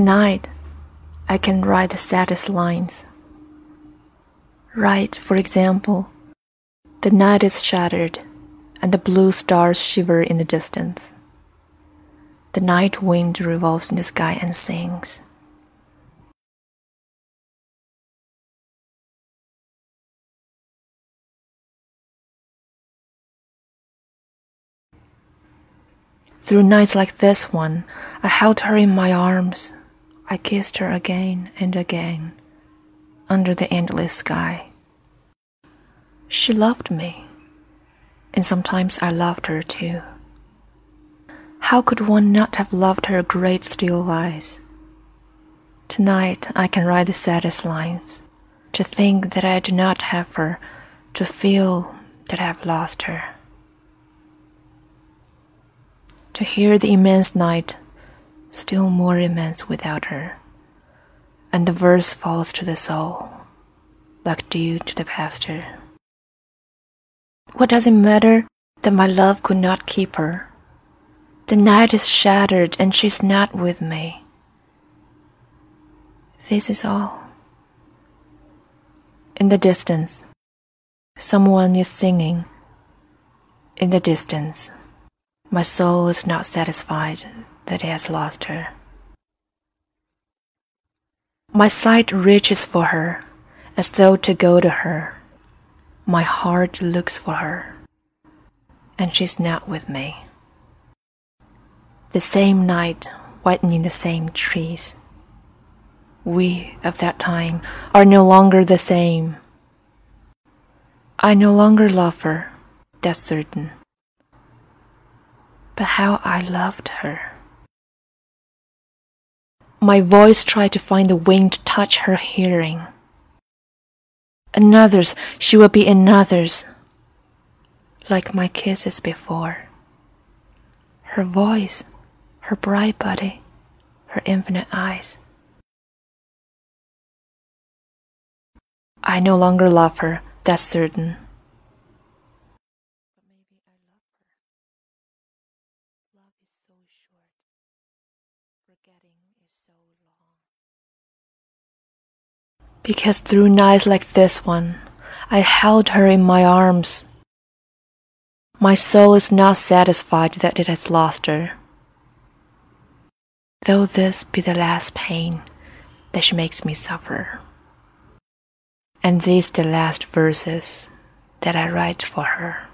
Tonight, I can write the saddest lines. Write, for example, the night is shattered and the blue stars shiver in the distance. The night wind revolves in the sky and sings. Through nights like this one, I held her in my arms. I kissed her again and again under the endless sky. She loved me, and sometimes I loved her too. How could one not have loved her great steel eyes? Tonight I can write the saddest lines, to think that I do not have her, to feel that I have lost her to hear the immense night, still more immense without her, and the verse falls to the soul, like dew to the pasture. What does it matter that my love could not keep her? The night is shattered and she's not with me. This is all. In the distance, someone is singing. In the distance, my soul is not satisfied that he has lost her. My sight reaches for her, as though to go to her. My heart looks for her, and she's not with me. The same night, whitening the same trees. We of that time are no longer the same. I no longer love her, that's certain but how I loved her. My voice tried to find the wing to touch her hearing. Another's, she will be another's, like my kisses before. Her voice, her bright body, her infinite eyes. I no longer love her, that's certain. Because through nights like this one, I held her in my arms. My soul is not satisfied that it has lost her. Though this be the last pain that she makes me suffer. And these the last verses that I write for her.